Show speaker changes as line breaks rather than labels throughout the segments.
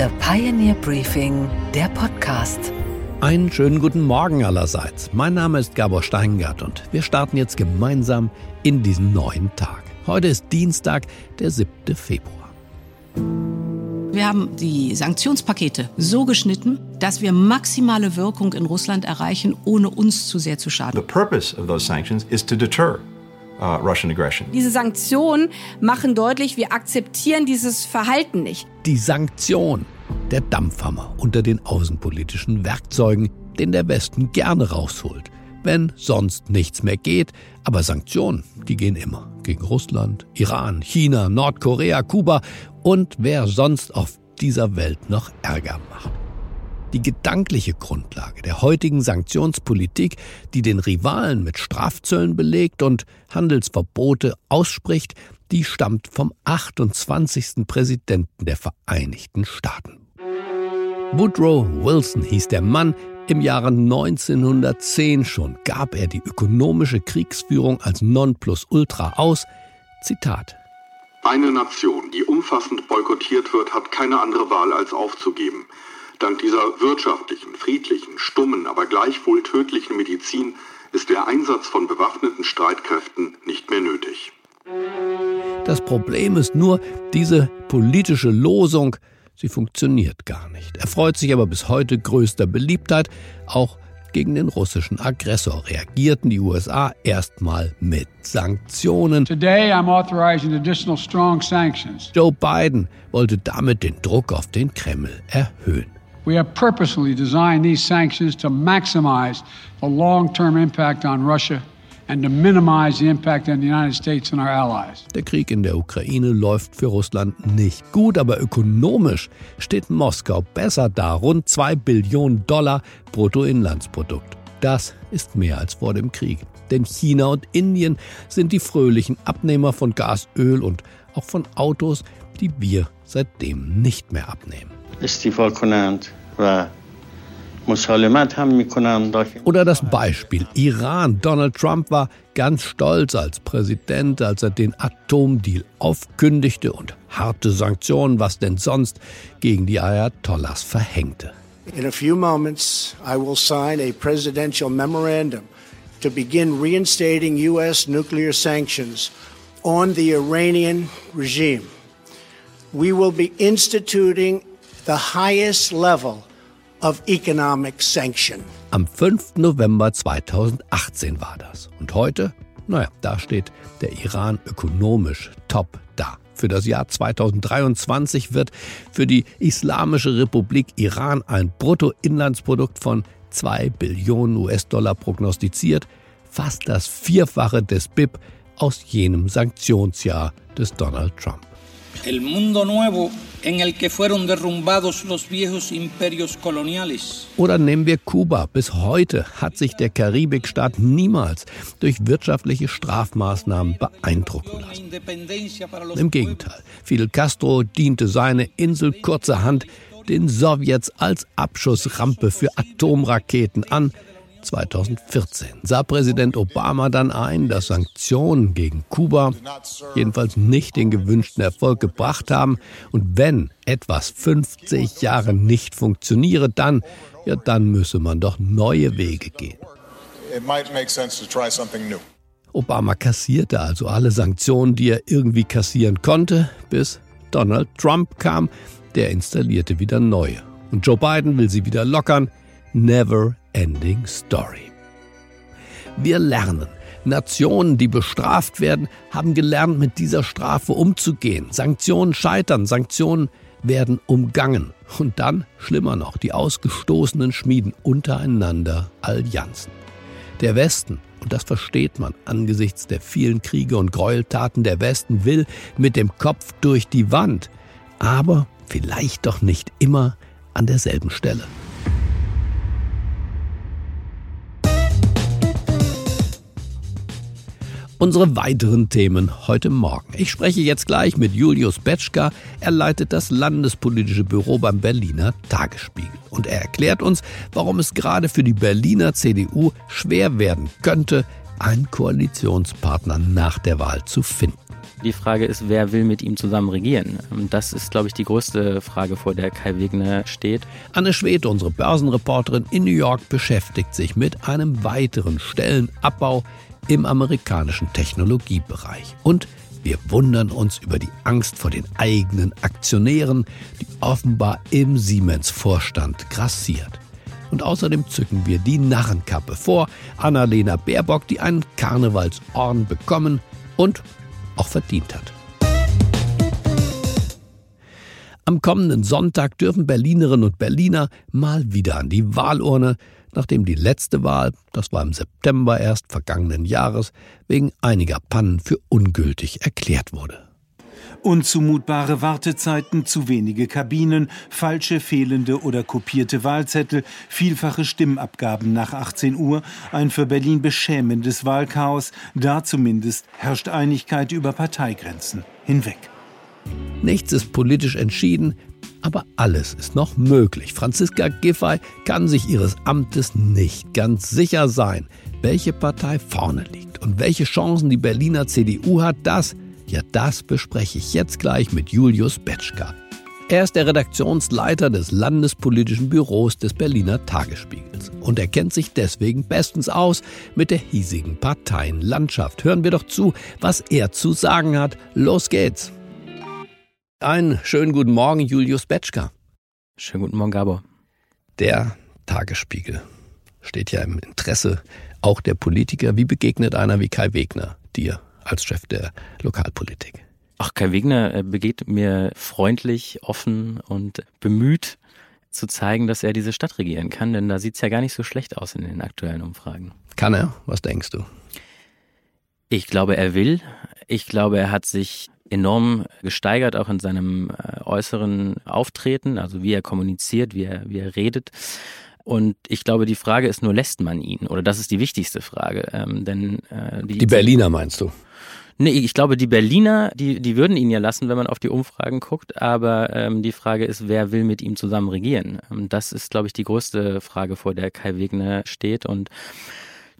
The Pioneer Briefing, der Podcast.
Einen schönen guten Morgen allerseits. Mein Name ist Gabor Steingart und wir starten jetzt gemeinsam in diesen neuen Tag. Heute ist Dienstag, der 7. Februar.
Wir haben die Sanktionspakete so geschnitten, dass wir maximale Wirkung in Russland erreichen, ohne uns zu sehr zu schaden.
The purpose of those sanctions is to deter uh, Russian aggression.
Diese Sanktionen machen deutlich, wir akzeptieren dieses Verhalten nicht.
Die Sanktion, der Dampfhammer unter den außenpolitischen Werkzeugen, den der Westen gerne rausholt, wenn sonst nichts mehr geht. Aber Sanktionen, die gehen immer gegen Russland, Iran, China, Nordkorea, Kuba und wer sonst auf dieser Welt noch Ärger macht. Die gedankliche Grundlage der heutigen Sanktionspolitik, die den Rivalen mit Strafzöllen belegt und Handelsverbote ausspricht, die stammt vom 28. Präsidenten der Vereinigten Staaten. Woodrow Wilson hieß der Mann, im Jahre 1910 schon gab er die ökonomische Kriegsführung als Nonplusultra aus. Zitat.
Eine Nation, die umfassend boykottiert wird, hat keine andere Wahl als aufzugeben. Dank dieser wirtschaftlichen, friedlichen, stummen, aber gleichwohl tödlichen Medizin ist der Einsatz von bewaffneten Streitkräften nicht mehr nötig.
Das Problem ist nur, diese politische Losung, sie funktioniert gar nicht. Er freut sich aber bis heute größter Beliebtheit. Auch gegen den russischen Aggressor reagierten die USA erstmal mit Sanktionen.
Today I'm authorizing additional strong sanctions.
Joe Biden wollte damit den Druck auf den Kreml erhöhen.
We have purposely designed these sanctions to maximize the long term impact on Russia and to minimize the impact on the United States and our allies.
Der Krieg in der Ukraine läuft für Russland nicht gut, aber ökonomisch steht Moskau besser da. Rund 2 Billionen Dollar Bruttoinlandsprodukt. Das ist mehr als vor dem Krieg. Denn China und Indien sind die fröhlichen Abnehmer von Gas, Öl und auch von Autos, die wir seitdem nicht mehr abnehmen.
Ist die vollkommen
oder das Beispiel Iran. Donald Trump war ganz stolz als Präsident, als er den Atomdeal aufkündigte und harte Sanktionen, was denn sonst, gegen die Ayatollahs verhängte.
In a few moments I will sign a presidential memorandum to begin reinstating US nuclear sanctions on the Iranian regime. We will be instituting the highest level of economic sanction.
Am 5. November 2018 war das. Und heute, naja, da steht der Iran ökonomisch top da. Für das Jahr 2023 wird für die Islamische Republik Iran ein Bruttoinlandsprodukt von 2 Billionen US-Dollar prognostiziert, fast das Vierfache des BIP aus jenem Sanktionsjahr des Donald Trump.
El mundo nuevo en el que fueron derrumbados los viejos imperios coloniales.
Oder nehmen wir Kuba. Bis heute hat sich der Karibikstaat niemals durch wirtschaftliche Strafmaßnahmen beeindrucken lassen. Im Gegenteil, Fidel Castro diente seine Insel kurzerhand den Sowjets als Abschussrampe für Atomraketen an. 2014 sah Präsident Obama dann ein, dass Sanktionen gegen Kuba jedenfalls nicht den gewünschten Erfolg gebracht haben. Und wenn etwas 50 Jahre nicht funktioniere, dann, ja, dann müsse man doch neue Wege gehen. Obama kassierte also alle Sanktionen, die er irgendwie kassieren konnte, bis Donald Trump kam, der installierte wieder neue. Und Joe Biden will sie wieder lockern. Never Ending Story. Wir lernen. Nationen, die bestraft werden, haben gelernt, mit dieser Strafe umzugehen. Sanktionen scheitern, Sanktionen werden umgangen. Und dann, schlimmer noch, die Ausgestoßenen schmieden untereinander Allianzen. Der Westen, und das versteht man angesichts der vielen Kriege und Gräueltaten, der Westen will mit dem Kopf durch die Wand, aber vielleicht doch nicht immer an derselben Stelle. Unsere weiteren Themen heute Morgen. Ich spreche jetzt gleich mit Julius Betschka. Er leitet das Landespolitische Büro beim Berliner Tagesspiegel. Und er erklärt uns, warum es gerade für die Berliner CDU schwer werden könnte, einen Koalitionspartner nach der Wahl zu finden.
Die Frage ist, wer will mit ihm zusammen regieren? Das ist, glaube ich, die größte Frage, vor der Kai Wegner steht.
Anne Schwed, unsere Börsenreporterin in New York, beschäftigt sich mit einem weiteren Stellenabbau im amerikanischen Technologiebereich. Und wir wundern uns über die Angst vor den eigenen Aktionären, die offenbar im Siemens-Vorstand grassiert. Und außerdem zücken wir die Narrenkappe vor Annalena Baerbock, die einen Karnevalsorden bekommen und auch verdient hat. Am kommenden Sonntag dürfen Berlinerinnen und Berliner mal wieder an die Wahlurne, nachdem die letzte Wahl, das war im September erst vergangenen Jahres, wegen einiger Pannen für ungültig erklärt wurde.
Unzumutbare Wartezeiten, zu wenige Kabinen, falsche, fehlende oder kopierte Wahlzettel, vielfache Stimmabgaben nach 18 Uhr, ein für Berlin beschämendes Wahlchaos, da zumindest herrscht Einigkeit über Parteigrenzen hinweg.
Nichts ist politisch entschieden, aber alles ist noch möglich. Franziska Giffey kann sich ihres Amtes nicht ganz sicher sein, welche Partei vorne liegt und welche Chancen die Berliner CDU hat, das ja, das bespreche ich jetzt gleich mit Julius Betschka. Er ist der Redaktionsleiter des Landespolitischen Büros des Berliner Tagesspiegels und er kennt sich deswegen bestens aus mit der hiesigen Parteienlandschaft. Hören wir doch zu, was er zu sagen hat. Los geht's. Einen schönen guten Morgen, Julius Betschka.
Schönen guten Morgen, Gabor.
Der Tagesspiegel steht ja im Interesse auch der Politiker. Wie begegnet einer wie Kai Wegner dir als Chef der Lokalpolitik?
Ach, Kai Wegner äh, begeht mir freundlich, offen und bemüht zu zeigen, dass er diese Stadt regieren kann, denn da sieht es ja gar nicht so schlecht aus in den aktuellen Umfragen.
Kann er? Was denkst du?
Ich glaube, er will. Ich glaube, er hat sich enorm gesteigert, auch in seinem äh, äußeren Auftreten, also wie er kommuniziert, wie er, wie er redet. Und ich glaube, die Frage ist nur, lässt man ihn? Oder das ist die wichtigste Frage. Ähm, denn
äh, die, die Berliner meinst du?
Nee, ich glaube, die Berliner, die, die würden ihn ja lassen, wenn man auf die Umfragen guckt. Aber ähm, die Frage ist, wer will mit ihm zusammen regieren? Und das ist, glaube ich, die größte Frage, vor der Kai Wegner steht. Und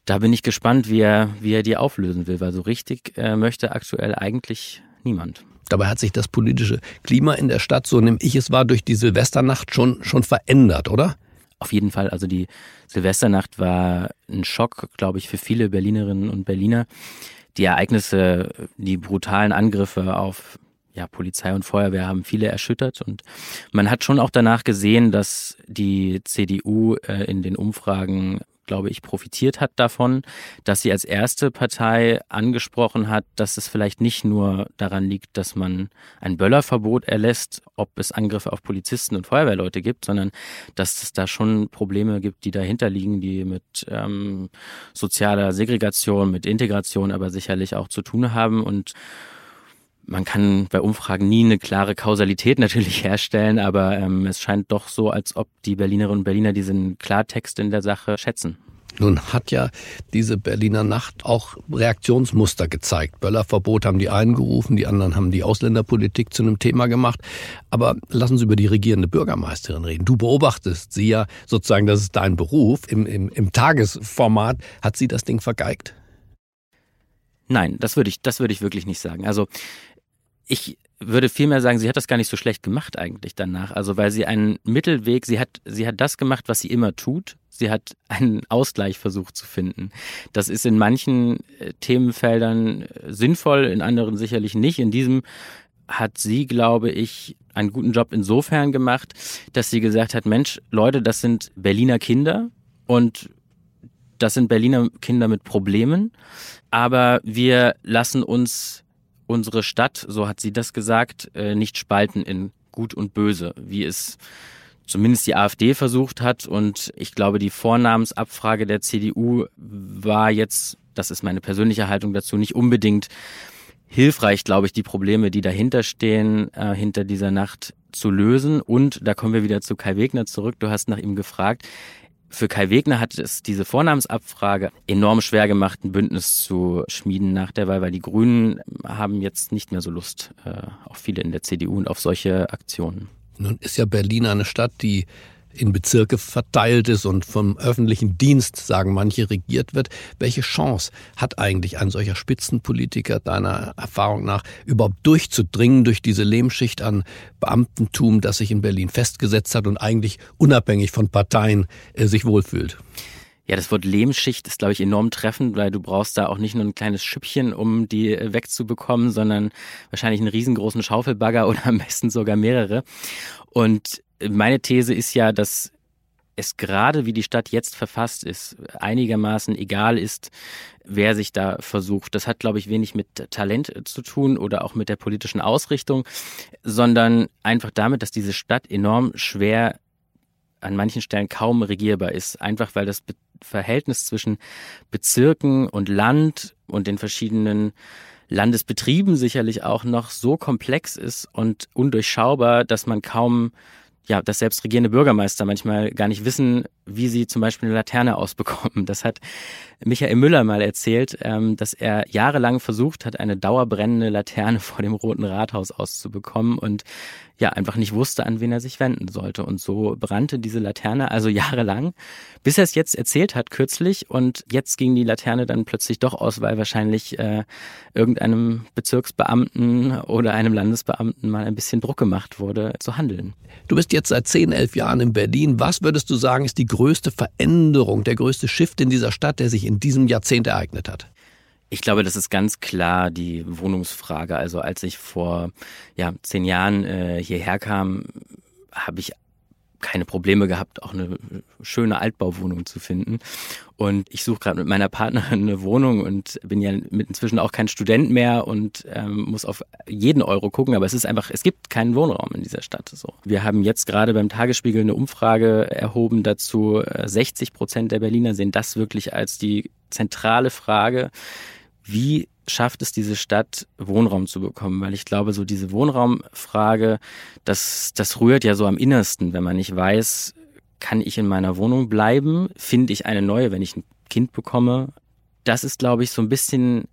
da bin ich gespannt, wie er, wie er die auflösen will, weil so richtig äh, möchte aktuell eigentlich niemand.
Dabei hat sich das politische Klima in der Stadt, so nehme ich es wahr, durch die Silvesternacht schon, schon verändert, oder?
Auf jeden Fall. Also die Silvesternacht war ein Schock, glaube ich, für viele Berlinerinnen und Berliner die Ereignisse, die brutalen Angriffe auf ja, Polizei und Feuerwehr haben viele erschüttert und man hat schon auch danach gesehen, dass die CDU äh, in den Umfragen glaube ich, profitiert hat davon, dass sie als erste Partei angesprochen hat, dass es vielleicht nicht nur daran liegt, dass man ein Böllerverbot erlässt, ob es Angriffe auf Polizisten und Feuerwehrleute gibt, sondern dass es da schon Probleme gibt, die dahinter liegen, die mit ähm, sozialer Segregation, mit Integration aber sicherlich auch zu tun haben. Und man kann bei Umfragen nie eine klare Kausalität natürlich herstellen, aber ähm, es scheint doch so, als ob die Berlinerinnen und Berliner diesen Klartext in der Sache schätzen.
Nun hat ja diese Berliner Nacht auch Reaktionsmuster gezeigt. Böllerverbot haben die einen gerufen, die anderen haben die Ausländerpolitik zu einem Thema gemacht. Aber lassen Sie über die regierende Bürgermeisterin reden. Du beobachtest sie ja sozusagen, das ist dein Beruf. Im, im, im Tagesformat hat sie das Ding vergeigt?
Nein, das würde ich, das würde ich wirklich nicht sagen. Also ich würde vielmehr sagen, sie hat das gar nicht so schlecht gemacht eigentlich danach. Also weil sie einen Mittelweg, sie hat, sie hat das gemacht, was sie immer tut. Sie hat einen Ausgleich versucht zu finden. Das ist in manchen äh, Themenfeldern äh, sinnvoll, in anderen sicherlich nicht. In diesem hat sie, glaube ich, einen guten Job insofern gemacht, dass sie gesagt hat, Mensch, Leute, das sind Berliner Kinder und das sind Berliner Kinder mit Problemen, aber wir lassen uns unsere Stadt, so hat sie das gesagt, äh, nicht spalten in Gut und Böse, wie es zumindest die AfD versucht hat. Und ich glaube, die Vornamensabfrage der CDU war jetzt, das ist meine persönliche Haltung dazu, nicht unbedingt hilfreich, glaube ich, die Probleme, die dahinter stehen, äh, hinter dieser Nacht zu lösen. Und da kommen wir wieder zu Kai Wegner zurück. Du hast nach ihm gefragt. Für Kai Wegner hat es diese Vornamensabfrage enorm schwer gemacht, ein Bündnis zu schmieden nach der Wahl, weil die Grünen haben jetzt nicht mehr so Lust, äh, auch viele in der CDU und auf solche Aktionen.
Nun ist ja Berlin eine Stadt, die in Bezirke verteilt ist und vom öffentlichen Dienst, sagen manche, regiert wird. Welche Chance hat eigentlich ein solcher Spitzenpolitiker deiner Erfahrung nach überhaupt durchzudringen durch diese Lehmschicht an Beamtentum, das sich in Berlin festgesetzt hat und eigentlich unabhängig von Parteien äh, sich wohlfühlt?
Ja, das Wort Lehmschicht ist, glaube ich, enorm treffend, weil du brauchst da auch nicht nur ein kleines Schüppchen, um die äh, wegzubekommen, sondern wahrscheinlich einen riesengroßen Schaufelbagger oder am besten sogar mehrere. Und meine These ist ja, dass es gerade wie die Stadt jetzt verfasst ist, einigermaßen egal ist, wer sich da versucht. Das hat, glaube ich, wenig mit Talent zu tun oder auch mit der politischen Ausrichtung, sondern einfach damit, dass diese Stadt enorm schwer an manchen Stellen kaum regierbar ist, einfach weil das Verhältnis zwischen Bezirken und Land und den verschiedenen Landesbetrieben sicherlich auch noch so komplex ist und undurchschaubar, dass man kaum ja, dass selbst regierende Bürgermeister manchmal gar nicht wissen, wie sie zum Beispiel eine Laterne ausbekommen. Das hat Michael Müller mal erzählt, ähm, dass er jahrelang versucht hat, eine dauerbrennende Laterne vor dem Roten Rathaus auszubekommen und ja einfach nicht wusste, an wen er sich wenden sollte. Und so brannte diese Laterne also jahrelang, bis er es jetzt erzählt hat kürzlich. Und jetzt ging die Laterne dann plötzlich doch aus, weil wahrscheinlich äh, irgendeinem Bezirksbeamten oder einem Landesbeamten mal ein bisschen Druck gemacht wurde, zu handeln.
Du bist jetzt seit 10, 11 Jahren in Berlin. Was würdest du sagen, ist die größte Veränderung, der größte Shift in dieser Stadt, der sich in diesem Jahrzehnt ereignet hat?
Ich glaube, das ist ganz klar die Wohnungsfrage. Also als ich vor ja, zehn Jahren äh, hierher kam, habe ich keine Probleme gehabt, auch eine schöne Altbauwohnung zu finden. Und ich suche gerade mit meiner Partnerin eine Wohnung und bin ja inzwischen auch kein Student mehr und ähm, muss auf jeden Euro gucken. Aber es ist einfach, es gibt keinen Wohnraum in dieser Stadt. So. Wir haben jetzt gerade beim Tagesspiegel eine Umfrage erhoben dazu. 60 äh, Prozent der Berliner sehen das wirklich als die zentrale Frage. Wie schafft es diese Stadt, Wohnraum zu bekommen? Weil ich glaube, so diese Wohnraumfrage, das, das rührt ja so am innersten, wenn man nicht weiß, kann ich in meiner Wohnung bleiben? Finde ich eine neue, wenn ich ein Kind bekomme? Das ist, glaube ich, so ein bisschen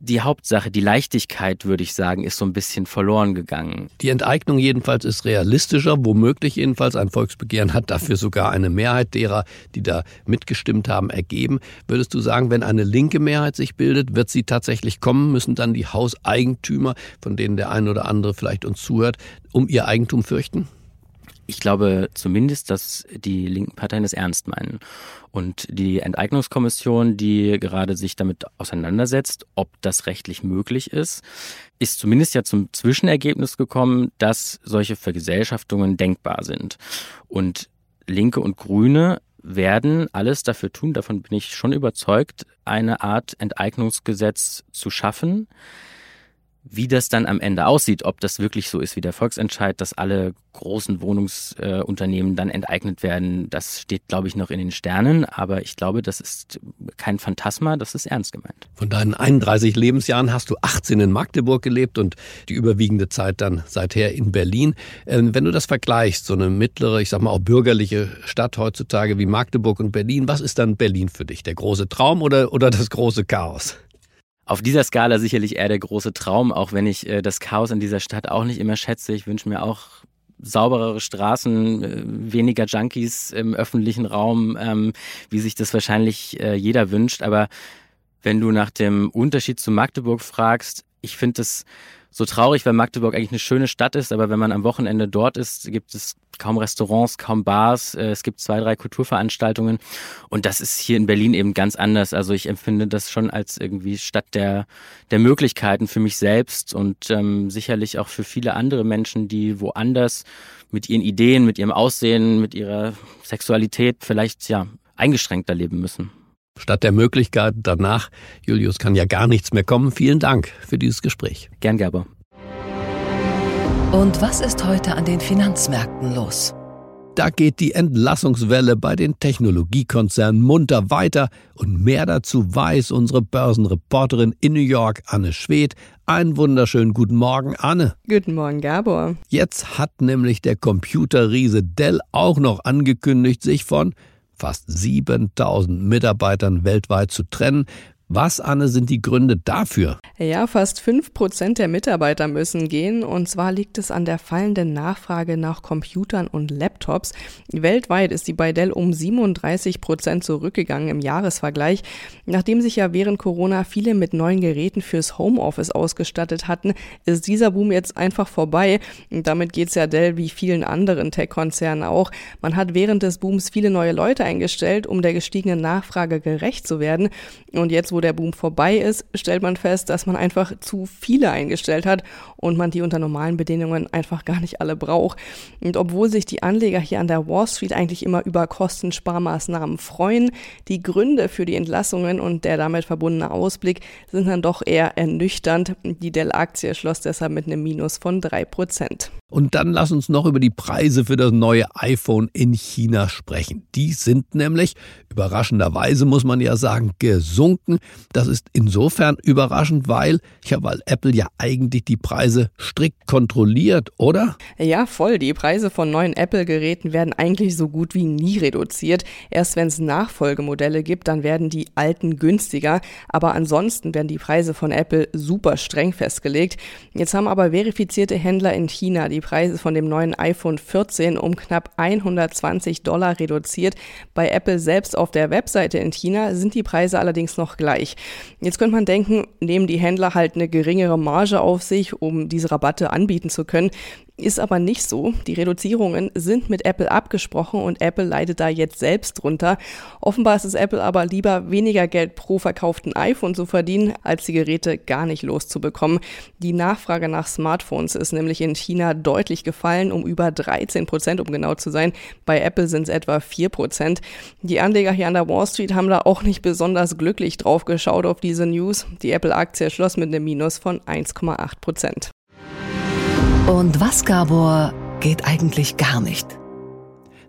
die Hauptsache, die Leichtigkeit, würde ich sagen, ist so ein bisschen verloren gegangen.
Die Enteignung jedenfalls ist realistischer, womöglich jedenfalls ein Volksbegehren hat dafür sogar eine Mehrheit derer, die da mitgestimmt haben, ergeben. Würdest du sagen, wenn eine linke Mehrheit sich bildet, wird sie tatsächlich kommen? Müssen dann die Hauseigentümer, von denen der ein oder andere vielleicht uns zuhört, um ihr Eigentum fürchten?
Ich glaube zumindest, dass die linken Parteien es ernst meinen. Und die Enteignungskommission, die gerade sich damit auseinandersetzt, ob das rechtlich möglich ist, ist zumindest ja zum Zwischenergebnis gekommen, dass solche Vergesellschaftungen denkbar sind. Und Linke und Grüne werden alles dafür tun, davon bin ich schon überzeugt, eine Art Enteignungsgesetz zu schaffen, wie das dann am Ende aussieht, ob das wirklich so ist wie der Volksentscheid, dass alle großen Wohnungsunternehmen äh, dann enteignet werden, das steht, glaube ich, noch in den Sternen. Aber ich glaube, das ist kein Phantasma, das ist ernst gemeint.
Von deinen 31 Lebensjahren hast du 18 in Magdeburg gelebt und die überwiegende Zeit dann seither in Berlin. Ähm, wenn du das vergleichst, so eine mittlere, ich sag mal auch bürgerliche Stadt heutzutage wie Magdeburg und Berlin, was ist dann Berlin für dich? Der große Traum oder, oder das große Chaos?
Auf dieser Skala sicherlich eher der große Traum, auch wenn ich äh, das Chaos in dieser Stadt auch nicht immer schätze. Ich wünsche mir auch sauberere Straßen, äh, weniger Junkies im öffentlichen Raum, ähm, wie sich das wahrscheinlich äh, jeder wünscht. Aber wenn du nach dem Unterschied zu Magdeburg fragst, ich finde es so traurig, weil Magdeburg eigentlich eine schöne Stadt ist, aber wenn man am Wochenende dort ist, gibt es kaum Restaurants, kaum Bars, äh, es gibt zwei, drei Kulturveranstaltungen und das ist hier in Berlin eben ganz anders. Also ich empfinde das schon als irgendwie Stadt der, der Möglichkeiten für mich selbst und ähm, sicherlich auch für viele andere Menschen, die woanders mit ihren Ideen, mit ihrem Aussehen, mit ihrer Sexualität vielleicht ja eingeschränkter leben müssen.
Statt der Möglichkeit danach, Julius kann ja gar nichts mehr kommen. Vielen Dank für dieses Gespräch.
Gern, Gerber.
Und was ist heute an den Finanzmärkten los?
Da geht die Entlassungswelle bei den Technologiekonzernen munter weiter und mehr dazu weiß unsere Börsenreporterin in New York, Anne Schwedt. Einen wunderschönen guten Morgen, Anne.
Guten Morgen, Gabor.
Jetzt hat nämlich der Computerriese Dell auch noch angekündigt, sich von fast 7000 Mitarbeitern weltweit zu trennen. Was, Anne, sind die Gründe dafür?
Ja, fast 5 Prozent der Mitarbeiter müssen gehen. Und zwar liegt es an der fallenden Nachfrage nach Computern und Laptops. Weltweit ist die bei Dell um 37 Prozent zurückgegangen im Jahresvergleich. Nachdem sich ja während Corona viele mit neuen Geräten fürs Homeoffice ausgestattet hatten, ist dieser Boom jetzt einfach vorbei. Und damit geht es ja Dell wie vielen anderen Tech-Konzernen auch. Man hat während des Booms viele neue Leute eingestellt, um der gestiegenen Nachfrage gerecht zu werden. Und jetzt, wo der Boom vorbei ist, stellt man fest, dass man einfach zu viele eingestellt hat und man die unter normalen Bedingungen einfach gar nicht alle braucht. Und obwohl sich die Anleger hier an der Wall Street eigentlich immer über Kostensparmaßnahmen freuen, die Gründe für die Entlassungen und der damit verbundene Ausblick sind dann doch eher ernüchternd. Die Dell-Aktie schloss deshalb mit einem Minus von 3%.
Und dann lass uns noch über die Preise für das neue iPhone in China sprechen. Die sind nämlich, überraschenderweise muss man ja sagen, gesunken. Das ist insofern überraschend, weil, ja, weil Apple ja eigentlich die Preise strikt kontrolliert, oder?
Ja, voll. Die Preise von neuen Apple-Geräten werden eigentlich so gut wie nie reduziert. Erst wenn es Nachfolgemodelle gibt, dann werden die alten günstiger. Aber ansonsten werden die Preise von Apple super streng festgelegt. Jetzt haben aber verifizierte Händler in China die Preise von dem neuen iPhone 14 um knapp 120 Dollar reduziert. Bei Apple selbst auf der Webseite in China sind die Preise allerdings noch gleich. Jetzt könnte man denken, nehmen die Händler halt eine geringere Marge auf sich, um diese Rabatte anbieten zu können. Ist aber nicht so. Die Reduzierungen sind mit Apple abgesprochen und Apple leidet da jetzt selbst drunter. Offenbar ist es Apple aber lieber weniger Geld pro verkauften iPhone zu verdienen, als die Geräte gar nicht loszubekommen. Die Nachfrage nach Smartphones ist nämlich in China deutlich gefallen, um über 13 Prozent, um genau zu sein. Bei Apple sind es etwa 4 Prozent. Die Anleger hier an der Wall Street haben da auch nicht besonders glücklich drauf geschaut auf diese News. Die Apple-Aktie schloss mit einem Minus von 1,8 Prozent.
Und was, Gabor, geht eigentlich gar nicht?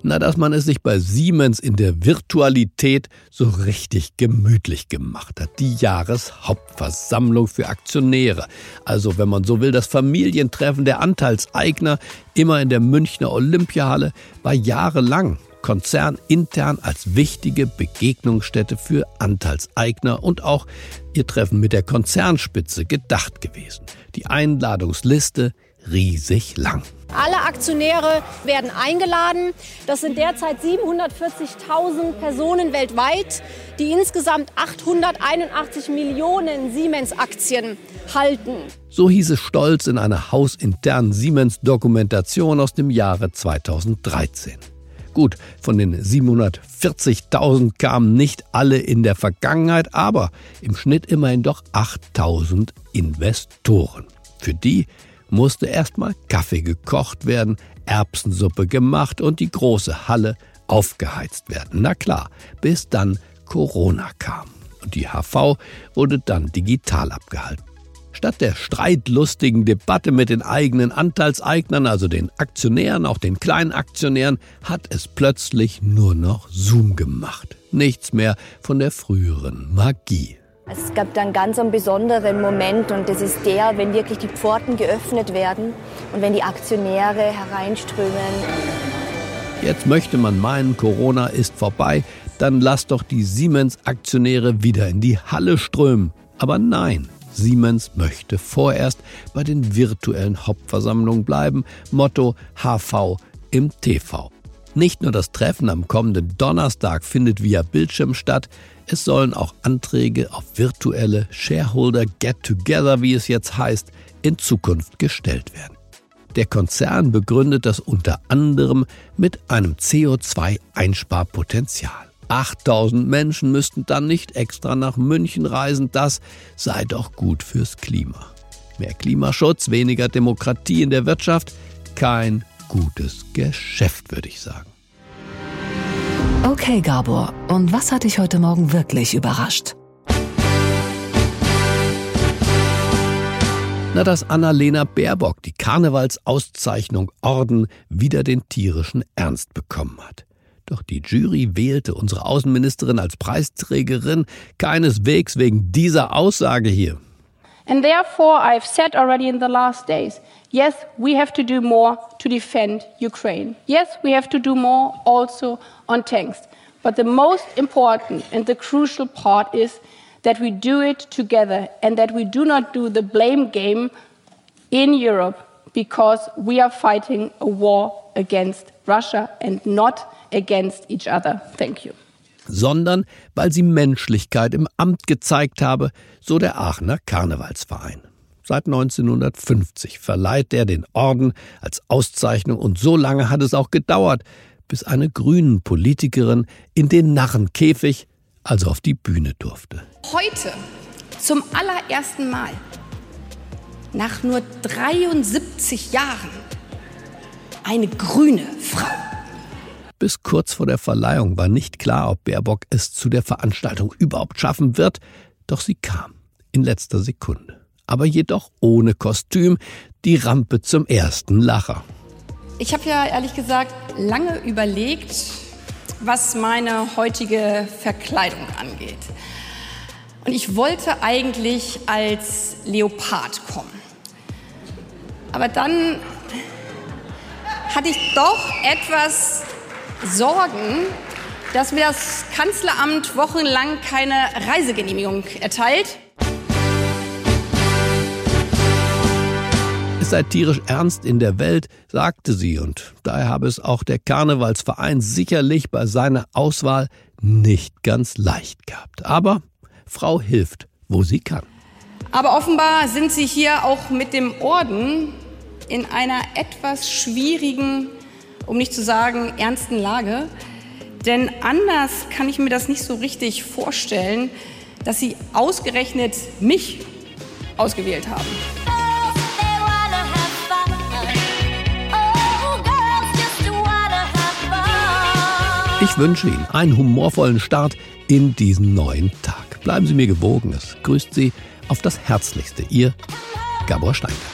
Na, dass man es sich bei Siemens in der Virtualität so richtig gemütlich gemacht hat. Die Jahreshauptversammlung für Aktionäre. Also, wenn man so will, das Familientreffen der Anteilseigner, immer in der Münchner Olympiahalle, war jahrelang konzernintern als wichtige Begegnungsstätte für Anteilseigner und auch ihr Treffen mit der Konzernspitze gedacht gewesen. Die Einladungsliste riesig lang.
Alle Aktionäre werden eingeladen. Das sind derzeit 740.000 Personen weltweit, die insgesamt 881 Millionen Siemens-Aktien halten.
So hieß es stolz in einer hausinternen Siemens-Dokumentation aus dem Jahre 2013. Gut, von den 740.000 kamen nicht alle in der Vergangenheit, aber im Schnitt immerhin doch 8.000 Investoren. Für die musste erstmal Kaffee gekocht werden, Erbsensuppe gemacht und die große Halle aufgeheizt werden. Na klar, bis dann Corona kam. Und die HV wurde dann digital abgehalten. Statt der streitlustigen Debatte mit den eigenen Anteilseignern, also den Aktionären, auch den kleinen Aktionären, hat es plötzlich nur noch Zoom gemacht. Nichts mehr von der früheren Magie.
Also es gab dann ganz einen besonderen Moment und das ist der, wenn wirklich die Pforten geöffnet werden und wenn die Aktionäre hereinströmen.
Jetzt möchte man meinen, Corona ist vorbei, dann lass doch die Siemens-Aktionäre wieder in die Halle strömen. Aber nein, Siemens möchte vorerst bei den virtuellen Hauptversammlungen bleiben. Motto HV im TV. Nicht nur das Treffen am kommenden Donnerstag findet via Bildschirm statt, es sollen auch Anträge auf virtuelle Shareholder Get-Together, wie es jetzt heißt, in Zukunft gestellt werden. Der Konzern begründet das unter anderem mit einem CO2-Einsparpotenzial. 8000 Menschen müssten dann nicht extra nach München reisen, das sei doch gut fürs Klima. Mehr Klimaschutz, weniger Demokratie in der Wirtschaft, kein gutes Geschäft, würde ich sagen.
Okay, Gabor, und was hat dich heute Morgen wirklich überrascht?
Na, dass Annalena Baerbock die Karnevalsauszeichnung Orden wieder den tierischen Ernst bekommen hat. Doch die Jury wählte unsere Außenministerin als Preisträgerin keineswegs wegen dieser Aussage hier.
And therefore I've said already in the last days Yes, we have to do more to defend Ukraine. Yes, we have to do more also on tanks. But the most important and the crucial part is that we do it together and that we do not do the blame game in Europe because we are fighting a war against Russia and not against each other. Thank you.
Sondern weil sie Menschlichkeit im Amt gezeigt habe, so der Aachener Karnevalsverein. Seit 1950 verleiht er den Orden als Auszeichnung und so lange hat es auch gedauert, bis eine grünen Politikerin in den Narrenkäfig, also auf die Bühne durfte.
Heute, zum allerersten Mal, nach nur 73 Jahren, eine grüne Frau.
Bis kurz vor der Verleihung war nicht klar, ob Baerbock es zu der Veranstaltung überhaupt schaffen wird, doch sie kam in letzter Sekunde. Aber jedoch ohne Kostüm, die Rampe zum ersten Lacher.
Ich habe ja ehrlich gesagt lange überlegt, was meine heutige Verkleidung angeht. Und ich wollte eigentlich als Leopard kommen. Aber dann hatte ich doch etwas Sorgen, dass mir das Kanzleramt wochenlang keine Reisegenehmigung erteilt.
Es sei tierisch ernst in der Welt, sagte sie, und daher habe es auch der Karnevalsverein sicherlich bei seiner Auswahl nicht ganz leicht gehabt. Aber Frau hilft, wo sie kann.
Aber offenbar sind Sie hier auch mit dem Orden in einer etwas schwierigen, um nicht zu sagen ernsten Lage. Denn anders kann ich mir das nicht so richtig vorstellen, dass Sie ausgerechnet mich ausgewählt haben.
Ich wünsche Ihnen einen humorvollen Start in diesen neuen Tag. Bleiben Sie mir gewogen. Es grüßt Sie auf das Herzlichste. Ihr Gabor Steingart.